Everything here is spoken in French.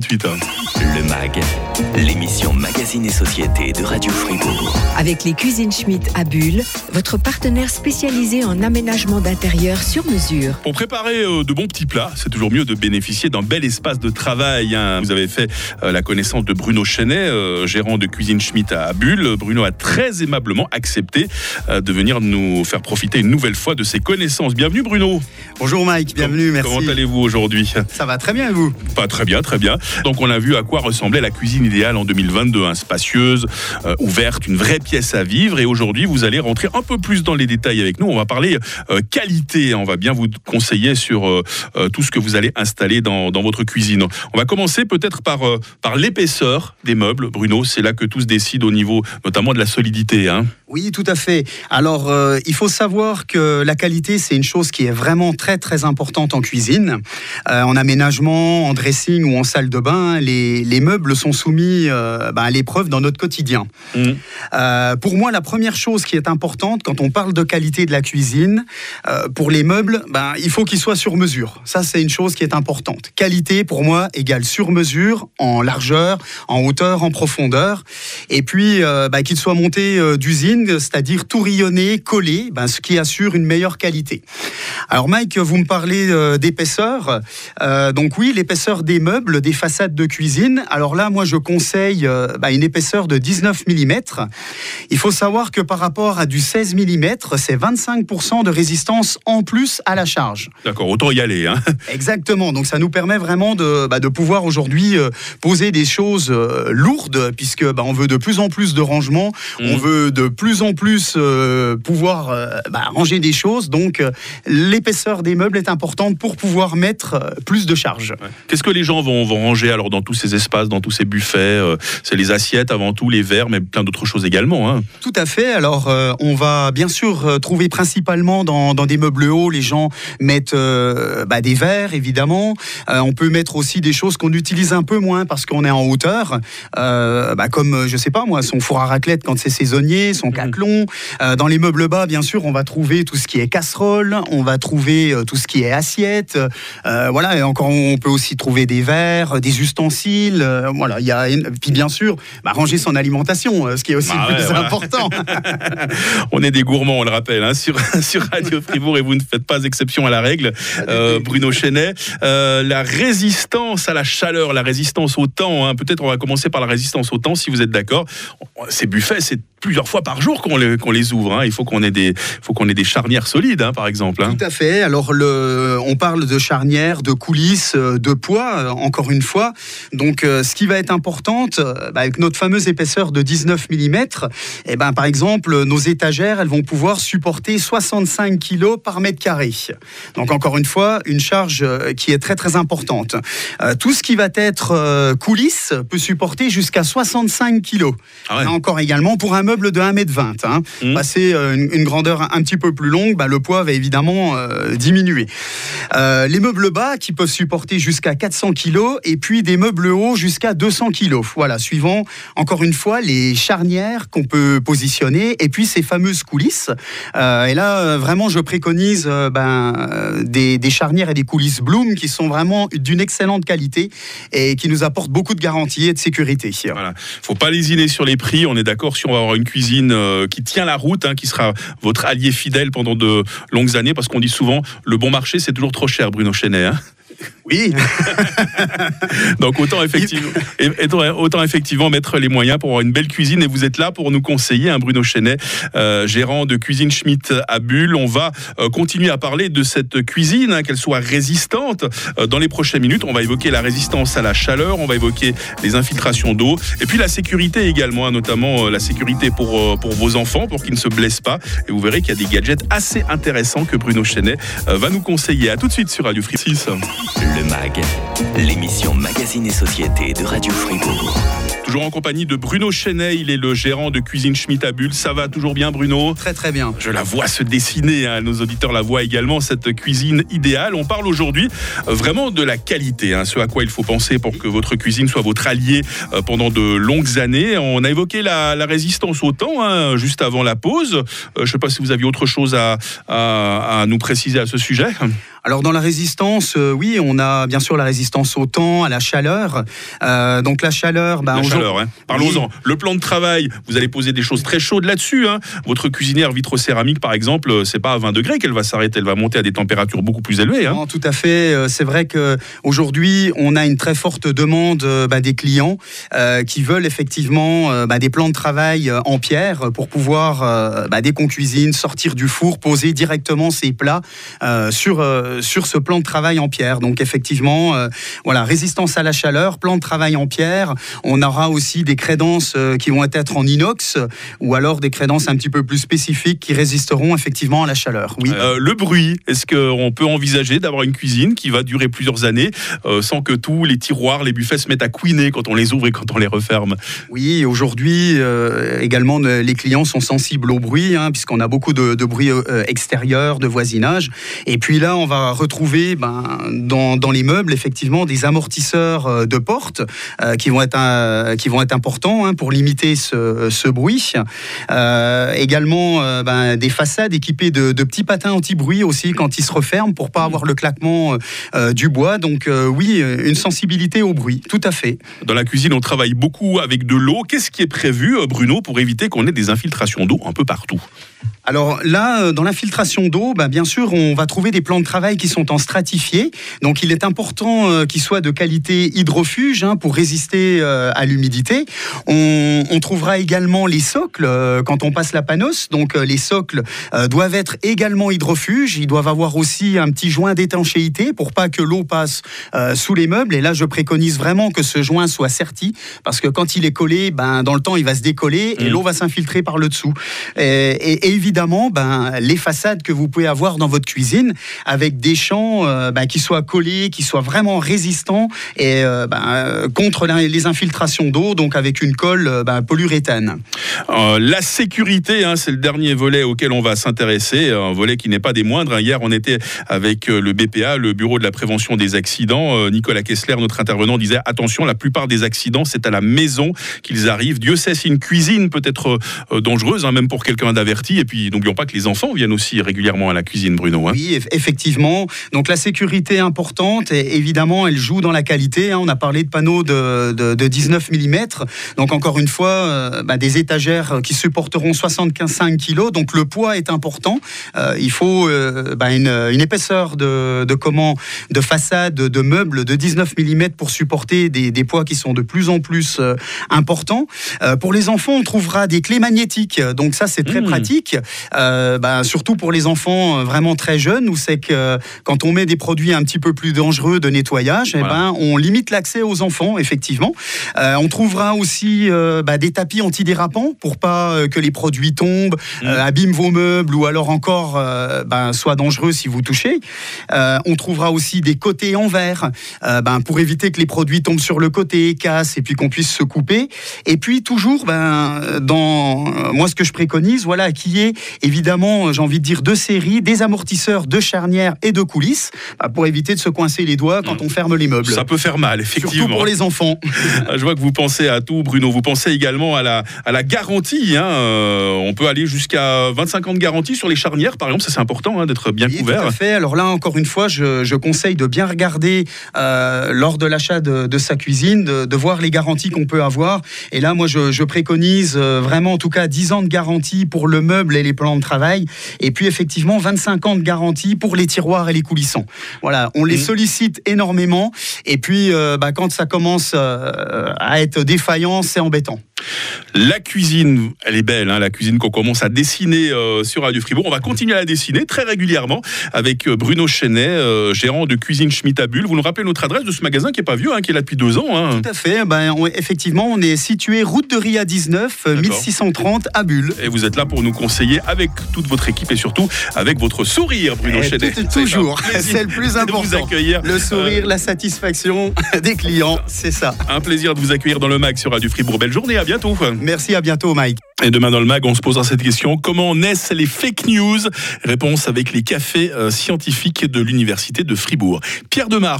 38. Le MAG, l'émission Magazine et Société de Radio Fribourg. Avec les cuisines Schmitt à Bulle, votre partenaire spécialisé en aménagement d'intérieur sur mesure. Pour préparer euh, de bons petits plats, c'est toujours mieux de bénéficier d'un bel espace de travail. hein. Vous avez fait euh, la connaissance de Bruno Chenet, euh, gérant de cuisine Schmitt à Bulle. Bruno a très aimablement accepté de venir nous faire profiter une nouvelle fois de ses connaissances. Bienvenue Bruno. Bonjour Mike, bienvenue, merci. Comment allez-vous aujourd'hui? Ça va très bien et vous? Pas très bien, très bien. Donc on a vu à quoi ressemblait la cuisine idéale en 2022, hein, spacieuse, euh, ouverte, une vraie pièce à vivre. Et aujourd'hui, vous allez rentrer un peu plus dans les détails avec nous. On va parler euh, qualité. On va bien vous conseiller sur euh, tout ce que vous allez installer dans, votre cuisine. On va commencer peut-être par, par l'épaisseur des meubles. Bruno, c'est là que tout se décide au niveau notamment de la solidité. hein. Oui, tout à fait. Alors, il faut savoir que la qualité, c'est une chose qui est vraiment très, très importante en cuisine. En aménagement, en dressing ou en salle de bain, les, les meubles sont soumis euh, ben, à l'épreuve dans notre quotidien. Mhm. Euh, pour moi, la première chose qui est importante quand on parle de qualité de la cuisine, euh, pour les meubles, ben, il faut qu'ils soient sur mesure. Ça, c'est une chose qui est importante. Qualité, pour moi, égale sur mesure, en largeur, en hauteur, en profondeur. Et puis, ben, qu'ils soient montés d'usine, c'est-à-dire tout rayonné, collé, ce qui assure une meilleure qualité. Alors, Mike, vous me parlez d'épaisseur. Donc oui, l'épaisseur des meubles, des façades de cuisine. Alors là, moi, je conseille euh, ben, une épaisseur de 19 mm. Il faut savoir que par rapport à du 16 mm, c'est 25% de résistance en plus à la charge. D'accord, autant y aller. hein. Exactement. Donc ça nous permet vraiment de, bah, de pouvoir aujourd'hui euh, poser des choses euh, lourdes, puisque bah, on veut de plus en plus de rangement, on Mhm. veut de plus en plus pouvoir bah, ranger des choses. Donc l'épaisseur des meubles est importante pour pouvoir mettre plus de charge. Ouais. Qu'est-ce que les gens vont, vont ranger alors dans tous ces espaces, dans tous ces buffets euh, C'est les assiettes avant tout, les verres, mais plein d'autres choses également. hein. Tout à fait. Alors, euh, on va bien sûr euh, trouver principalement dans, dans des meubles hauts, les gens mettent euh, bah, des verres, évidemment. On peut mettre aussi des choses qu'on utilise un peu moins parce qu'on est en hauteur, bah, comme, je sais pas moi, son four à raclette quand c'est saisonnier, son caclon. Euh, dans les meubles bas, bien sûr, on va trouver tout ce qui est casserole, on va trouver tout ce qui est assiette. Voilà, et encore, on peut aussi trouver des verres, des ustensiles. Euh, voilà, il y a, puis bien sûr, bah, ranger son alimentation, euh, ce qui est aussi Bah le ouais, plus voilà. important. On est des gourmands, on le rappelle, hein, sur, sur Radio Fribourg et vous ne faites pas exception à la règle. Euh, Bruno Chenet, euh, la résistance à la chaleur, la résistance au temps, hein, peut-être on va commencer par la résistance au temps si vous êtes d'accord. Ces buffets, c'est plusieurs fois par jour qu'on les, qu'on les ouvre. hein. Il faut qu'on ait, des- faut qu'on ait des charnières solides, hein, par exemple. hein. Tout à fait. Alors, le, on parle de charnières, de coulisses, de poids, encore une fois. Donc, euh, ce qui va être important, euh, bah, avec notre fameuse épaisseur de 19 mm, eh ben, par exemple, nos étagères, elles vont pouvoir supporter 65 kg par mètre carré. Donc, encore une fois, une charge euh, qui est très, très importante. Euh, tout ce qui va être coulisses peut supporter jusqu'à 65 kg. Ah ouais. Là encore également pour un meuble de 1m20. Hein. Mmh. Passer euh, une, une grandeur un petit peu plus longue, bah, le poids va évidemment diminuer. Les meubles bas qui peuvent supporter jusqu'à 400 kg et puis des meubles jusqu'à 200 kg. Voilà, suivant encore une fois les charnières qu'on peut positionner et puis ces fameuses coulisses. Euh, et là, euh, vraiment, je préconise euh, ben, des, charnières et des coulisses Bloom qui sont vraiment d'une excellente qualité et qui nous apportent beaucoup de garanties et de sécurité. Voilà. Faut pas lésiner sur les prix. On est d'accord si on va avoir une cuisine qui tient la route, hein, qui sera votre allié fidèle pendant de longues années, parce qu'on dit souvent le bon marché c'est toujours trop cher, Bruno Chenet. hein. Oui, Donc autant effectivement, et- et- autant effectivement mettre les moyens pour avoir une belle cuisine. Et vous êtes là pour nous conseiller, hein, Bruno Chenet, euh, gérant de Cuisine Schmitt à Bulle. On va euh, continuer à parler de cette cuisine, hein, qu'elle soit résistante. Euh, dans les prochaines minutes, on va évoquer la résistance à la chaleur, on va évoquer les infiltrations d'eau, et puis la sécurité également, hein, notamment euh, la sécurité pour, euh, pour vos enfants, pour qu'ils ne se blessent pas. Et vous verrez qu'il y a des gadgets assez intéressants que Bruno Chenet euh, va nous conseiller. À tout de suite sur Radio Free 6. Le MAG, l'émission Magazine et Société de Radio Fribourg. Toujours en compagnie de Bruno Chenet, il est le gérant de Cuisine Schmitt à Bulle. Ça va toujours bien Bruno? Très très bien. je la vois se dessiner, hein, nos auditeurs la voient également, cette cuisine idéale. On parle aujourd'hui euh, vraiment de la qualité, hein, ce à quoi il faut penser pour que votre cuisine soit votre allié euh, pendant de longues années. On a évoqué la, la résistance au temps hein, juste avant la pause. Euh, je ne sais pas si vous aviez autre chose à, à- à nous préciser à ce sujet. Alors dans la résistance, euh, oui, on a bien sûr la résistance au temps, à la chaleur. Euh, donc la chaleur, La aujourd'hui- chaleur, hein. Parlons-en. Oui. Le plan de travail, vous allez poser des choses très chaudes là-dessus. hein. Votre cuisinière vitrocéramique, par exemple, euh, c'est pas à 20 degrés qu'elle va s'arrêter, elle va monter à des températures beaucoup plus élevées. hein. Non, tout à fait. C'est vrai que aujourd'hui, on a une très forte demande bah, des clients euh, qui veulent effectivement bah, des plans de travail en pierre pour pouvoir, bah, dès qu'on cuisine, sortir du four, poser directement ses plats sur euh, sur ce plan de travail en pierre. Donc effectivement, euh, voilà, résistance à la chaleur, plan de travail en pierre. On aura aussi des crédences euh, qui vont être en inox ou alors des crédences un petit peu plus spécifiques qui résisteront effectivement à la chaleur. Oui. Le bruit, est-ce qu'on peut envisager d'avoir une cuisine qui va durer plusieurs années sans que tous les tiroirs, les buffets se mettent à couiner quand on les ouvre et quand on les referme? Oui, aujourd'hui également les clients sont sensibles au bruit, hein, puisqu'on a beaucoup de, de bruit extérieur, de voisinage. Et puis là, on va retrouver ben, dans, dans les meubles effectivement des amortisseurs euh, de porte euh, qui vont être un- qui vont être importants hein, pour limiter ce, ce bruit. Euh, également euh, ben, des façades équipées de, de petits patins anti-bruit aussi quand ils se referment pour pas avoir le claquement euh, euh, du bois. Donc euh, oui, une sensibilité au bruit, tout à fait. Dans la cuisine, on travaille beaucoup avec de l'eau. Qu'est-ce qui est prévu, euh, Bruno, pour éviter qu'on ait des infiltrations d'eau un peu partout? Alors là, euh, dans l'infiltration d'eau, bah, bien sûr, on va trouver des plans de travail qui sont en stratifié. Donc il est important euh, qu'ils soient de qualité hydrofuge hein, pour résister euh, à l'humidité. On, on trouvera également les socles euh, quand on passe la panos. Donc euh, les socles doivent être également hydrofuges. Ils doivent avoir aussi un petit joint d'étanchéité pour pas que l'eau passe sous les meubles. Et là, je préconise vraiment que ce joint soit serti parce que quand il est collé, ben, dans le temps, il va se décoller et Mm. l'eau va s'infiltrer par le dessous. Et, et- et évidemment, ben, les façades que vous pouvez avoir dans votre cuisine avec des champs euh, ben, qui soient collés, qui soient vraiment résistants et euh, ben, euh, contre les infiltrations d'eau, donc avec une colle ben, polyuréthane. La sécurité, hein, c'est le dernier volet auquel on va s'intéresser, un volet qui n'est pas des moindres. hein. Hier, on était avec le BPA, le Bureau de la prévention des accidents. Nicolas Kessler, notre intervenant, disait attention, la plupart des accidents, c'est à la maison qu'ils arrivent. Dieu sait si une cuisine peut être dangereuse, hein, même pour quelqu'un d'averti. Et puis, n'oublions pas que les enfants viennent aussi régulièrement à la cuisine, Bruno. hein. Oui, eff- effectivement. Donc la sécurité est importante et évidemment, elle joue dans la qualité. hein. On a parlé de panneaux de, de- de 19 mm. Donc encore une fois, euh, bah, des étagères qui supporteront 75 kg. Donc le poids est important. Euh, il faut euh, bah, une, une épaisseur de, de comment de façade, de meubles de 19 mm pour supporter des, des poids qui sont de plus en plus importants. Pour les enfants, on trouvera des clés magnétiques. Donc ça, c'est très Mmh. pratique. Euh, bah, surtout pour les enfants euh, vraiment très jeunes, où c'est que quand on met des produits un petit peu plus dangereux de nettoyage, eh ben, on limite l'accès aux enfants, effectivement. Euh, on trouvera aussi euh, bah, des tapis antidérapants pour pas que les produits tombent, euh, abîment vos meubles ou alors encore ben, soient dangereux si vous touchez. On trouvera aussi des côtés en verre ben, pour éviter que les produits tombent sur le côté, cassent et puis qu'on puisse se couper. Et puis toujours, ben, dans moi ce que je préconise, voilà, qui évidemment, j'ai envie de dire, deux séries, des amortisseurs de charnières et de coulisses, bah, pour éviter de se coincer les doigts quand on ferme les meubles. Ça peut faire mal, effectivement. Surtout pour les enfants. Je vois que vous pensez à tout, Bruno. Vous pensez également à la, à la garantie. hein. Euh, on peut aller jusqu'à 25 ans de garantie sur les charnières, par exemple. Ça, c'est important hein, d'être bien Oui, couvert. Tout à fait. Alors là, encore une fois, je, je conseille de bien regarder euh, lors de l'achat de, de sa cuisine, de, de voir les garanties qu'on peut avoir. Et là, moi, je, je préconise euh, vraiment, en tout cas, 10 ans de garantie pour le meuble et les plans de travail. Et puis, effectivement, 25 ans de garantie pour les tiroirs et les coulissants. Voilà, on les Mhm. sollicite énormément. Et puis, euh, bah, quand ça commence euh, à être défaillant, c'est embêtant. La cuisine, elle est belle, hein, la cuisine qu'on commence à dessiner euh, sur Radio Fribourg. On va continuer à la dessiner très régulièrement avec euh, Bruno Chenet, euh, gérant de Cuisine Schmitt à Bulle. Vous nous rappelez notre adresse de ce magasin qui est pas vieux, hein, qui est là depuis deux ans. hein. Tout à fait. Ben, on- effectivement, on est situé route de Ria 19, euh, D'accord. 1630 à Bulle. Et vous êtes là pour nous conseiller avec toute votre équipe et surtout avec votre sourire, Bruno Eh, Chenet. tout- toujours. C'est le plus de important. vous accueillir. Le sourire, la satisfaction des clients, c'est ça. Un plaisir de vous accueillir dans le mag sur Radio Fribourg. Belle journée, à bientôt. Merci, à bientôt, Mike. Et demain dans le mag, on se posera cette question comment naissent les fake news? Réponse avec les cafés euh, scientifiques de l'université de Fribourg. Pierre Demar.